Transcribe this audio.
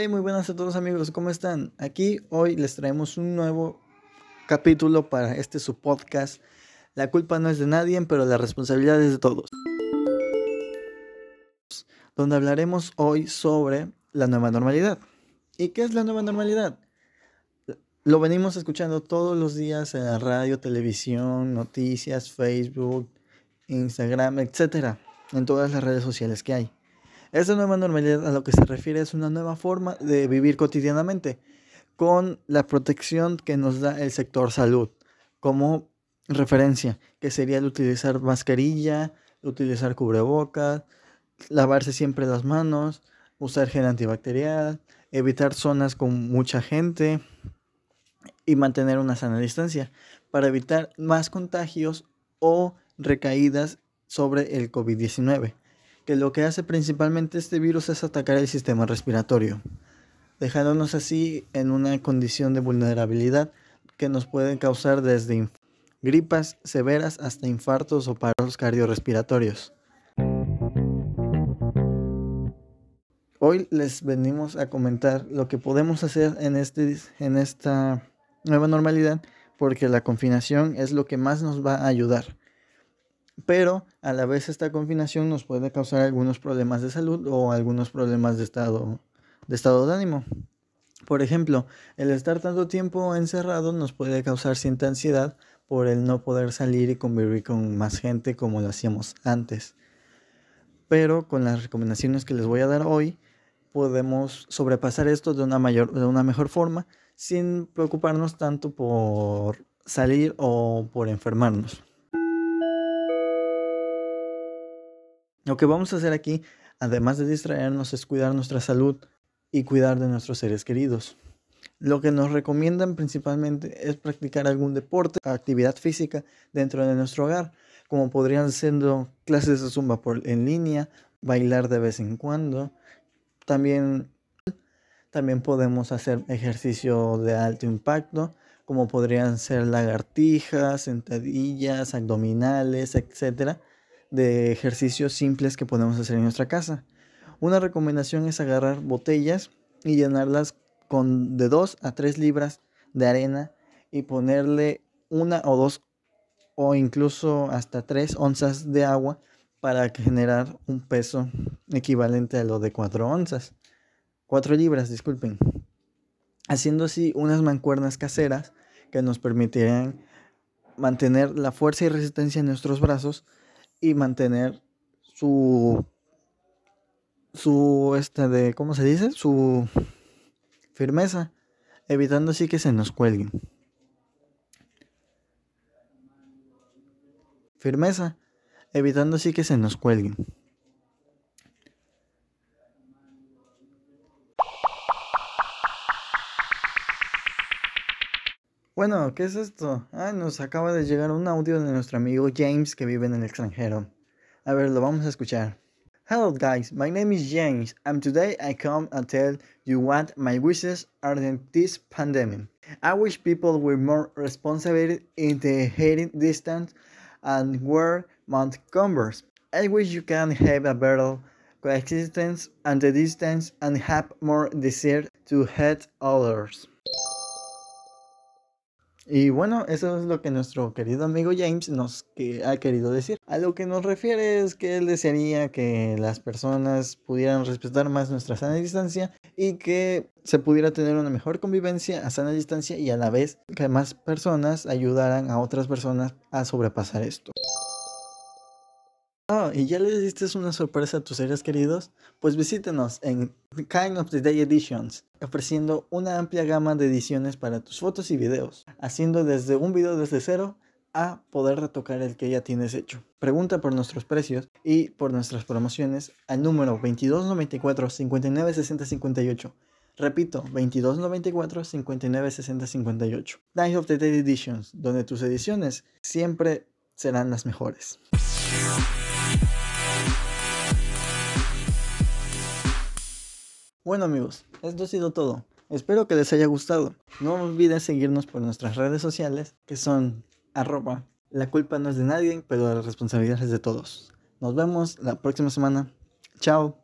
Hey, muy buenas a todos amigos, ¿cómo están? Aquí hoy les traemos un nuevo capítulo para este su podcast. La culpa no es de nadie, pero la responsabilidad es de todos. Donde hablaremos hoy sobre la nueva normalidad. ¿Y qué es la nueva normalidad? Lo venimos escuchando todos los días en la radio, televisión, noticias, Facebook, Instagram, etcétera, en todas las redes sociales que hay. Esta nueva normalidad a lo que se refiere es una nueva forma de vivir cotidianamente con la protección que nos da el sector salud como referencia, que sería el utilizar mascarilla, utilizar cubrebocas, lavarse siempre las manos, usar gel antibacterial, evitar zonas con mucha gente y mantener una sana distancia para evitar más contagios o recaídas sobre el COVID-19 que lo que hace principalmente este virus es atacar el sistema respiratorio, dejándonos así en una condición de vulnerabilidad que nos puede causar desde gripas severas hasta infartos o paros cardiorrespiratorios. Hoy les venimos a comentar lo que podemos hacer en, este, en esta nueva normalidad porque la confinación es lo que más nos va a ayudar pero a la vez esta confinación nos puede causar algunos problemas de salud o algunos problemas de estado de, estado de ánimo. Por ejemplo, el estar tanto tiempo encerrado nos puede causar cierta ansiedad por el no poder salir y convivir con más gente como lo hacíamos antes. Pero con las recomendaciones que les voy a dar hoy, podemos sobrepasar esto de una, mayor, de una mejor forma sin preocuparnos tanto por salir o por enfermarnos. Lo que vamos a hacer aquí, además de distraernos, es cuidar nuestra salud y cuidar de nuestros seres queridos. Lo que nos recomiendan principalmente es practicar algún deporte, actividad física dentro de nuestro hogar, como podrían ser clases de zumba en línea, bailar de vez en cuando. También, también podemos hacer ejercicio de alto impacto, como podrían ser lagartijas, sentadillas, abdominales, etc de ejercicios simples que podemos hacer en nuestra casa. Una recomendación es agarrar botellas y llenarlas con de 2 a 3 libras de arena y ponerle una o dos o incluso hasta 3 onzas de agua para generar un peso equivalente a lo de 4 onzas. 4 libras, disculpen. Haciendo así unas mancuernas caseras que nos permitirán mantener la fuerza y resistencia en nuestros brazos y mantener su su este de cómo se dice su firmeza evitando así que se nos cuelguen. Firmeza evitando así que se nos cuelguen Bueno, ¿qué es esto? Ah, nos acaba de llegar un audio de nuestro amigo James que vive en el extranjero. A ver, lo vamos a escuchar. Hello guys, my name is James and today I come and tell you what my wishes are in this pandemic. I wish people were more responsible in the hearing distance and wear mouth covers. I wish you can have a better coexistence and the distance and have more desire to help others. Y bueno, eso es lo que nuestro querido amigo James nos ha querido decir. A lo que nos refiere es que él desearía que las personas pudieran respetar más nuestra sana distancia y que se pudiera tener una mejor convivencia a sana distancia y a la vez que más personas ayudaran a otras personas a sobrepasar esto. Oh, ¿y ya le diste una sorpresa a tus seres queridos? Pues visítenos en Kind of the Day Editions, ofreciendo una amplia gama de ediciones para tus fotos y videos, haciendo desde un video desde cero a poder retocar el que ya tienes hecho. Pregunta por nuestros precios y por nuestras promociones al número 2294 596058. Repito, 2294 596058. Night of the Day Editions, donde tus ediciones siempre serán las mejores. Bueno amigos, esto ha sido todo. Espero que les haya gustado. No olviden seguirnos por nuestras redes sociales, que son arroba. La culpa no es de nadie, pero la responsabilidad es de todos. Nos vemos la próxima semana. Chao.